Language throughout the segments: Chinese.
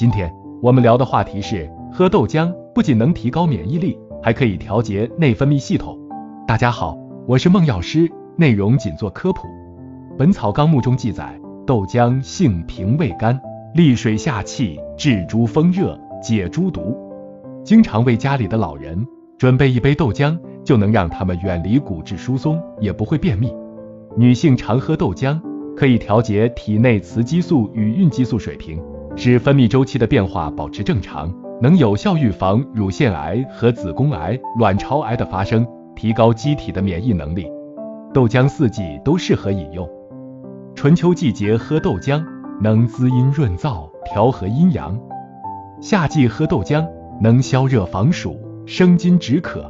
今天我们聊的话题是，喝豆浆不仅能提高免疫力，还可以调节内分泌系统。大家好，我是孟药师，内容仅做科普。《本草纲目》中记载，豆浆性平胃肝，利水下气，治诸风热，解诸毒。经常为家里的老人准备一杯豆浆，就能让他们远离骨质疏松，也不会便秘。女性常喝豆浆。可以调节体内雌激素与孕激素水平，使分泌周期的变化保持正常，能有效预防乳腺癌和子宫癌、卵巢癌的发生，提高机体的免疫能力。豆浆四季都适合饮用，春秋季节喝豆浆能滋阴润燥，调和阴阳；夏季喝豆浆能消热防暑，生津止渴；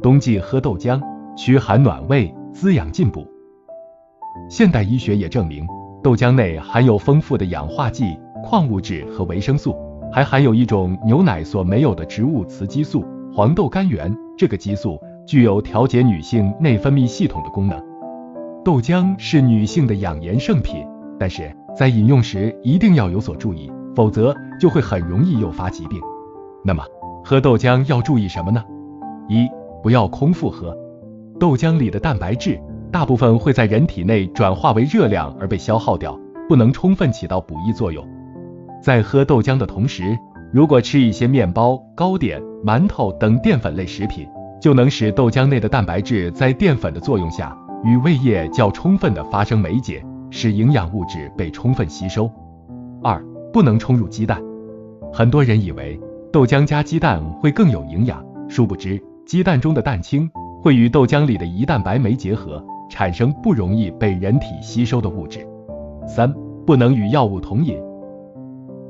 冬季喝豆浆驱寒暖胃，滋养进补。现代医学也证明，豆浆内含有丰富的氧化剂、矿物质和维生素，还含有一种牛奶所没有的植物雌激素——黄豆苷原。这个激素具有调节女性内分泌系统的功能。豆浆是女性的养颜圣品，但是在饮用时一定要有所注意，否则就会很容易诱发疾病。那么，喝豆浆要注意什么呢？一、不要空腹喝，豆浆里的蛋白质。大部分会在人体内转化为热量而被消耗掉，不能充分起到补益作用。在喝豆浆的同时，如果吃一些面包、糕点、馒头等淀粉类食品，就能使豆浆内的蛋白质在淀粉的作用下，与胃液较充分的发生酶解，使营养物质被充分吸收。二、不能冲入鸡蛋。很多人以为豆浆加鸡蛋会更有营养，殊不知鸡蛋中的蛋清会与豆浆里的胰蛋白酶结合。产生不容易被人体吸收的物质。三、不能与药物同饮，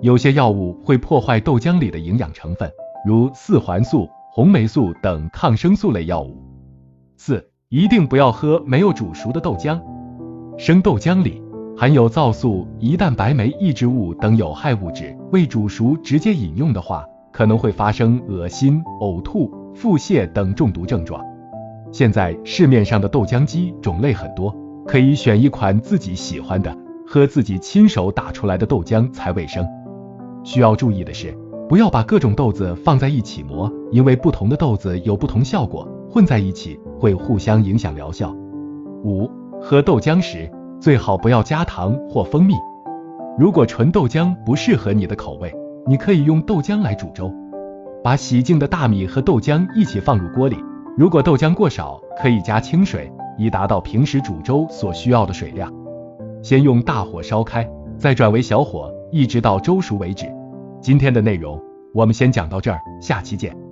有些药物会破坏豆浆里的营养成分，如四环素、红霉素等抗生素类药物。四、一定不要喝没有煮熟的豆浆，生豆浆里含有皂素、胰蛋白酶抑制物等有害物质，未煮熟直接饮用的话，可能会发生恶心、呕吐、腹泻等中毒症状。现在市面上的豆浆机种类很多，可以选一款自己喜欢的，喝自己亲手打出来的豆浆才卫生。需要注意的是，不要把各种豆子放在一起磨，因为不同的豆子有不同效果，混在一起会互相影响疗效。五、喝豆浆时最好不要加糖或蜂蜜。如果纯豆浆不适合你的口味，你可以用豆浆来煮粥，把洗净的大米和豆浆一起放入锅里。如果豆浆过少，可以加清水，以达到平时煮粥所需要的水量。先用大火烧开，再转为小火，一直到粥熟为止。今天的内容我们先讲到这儿，下期见。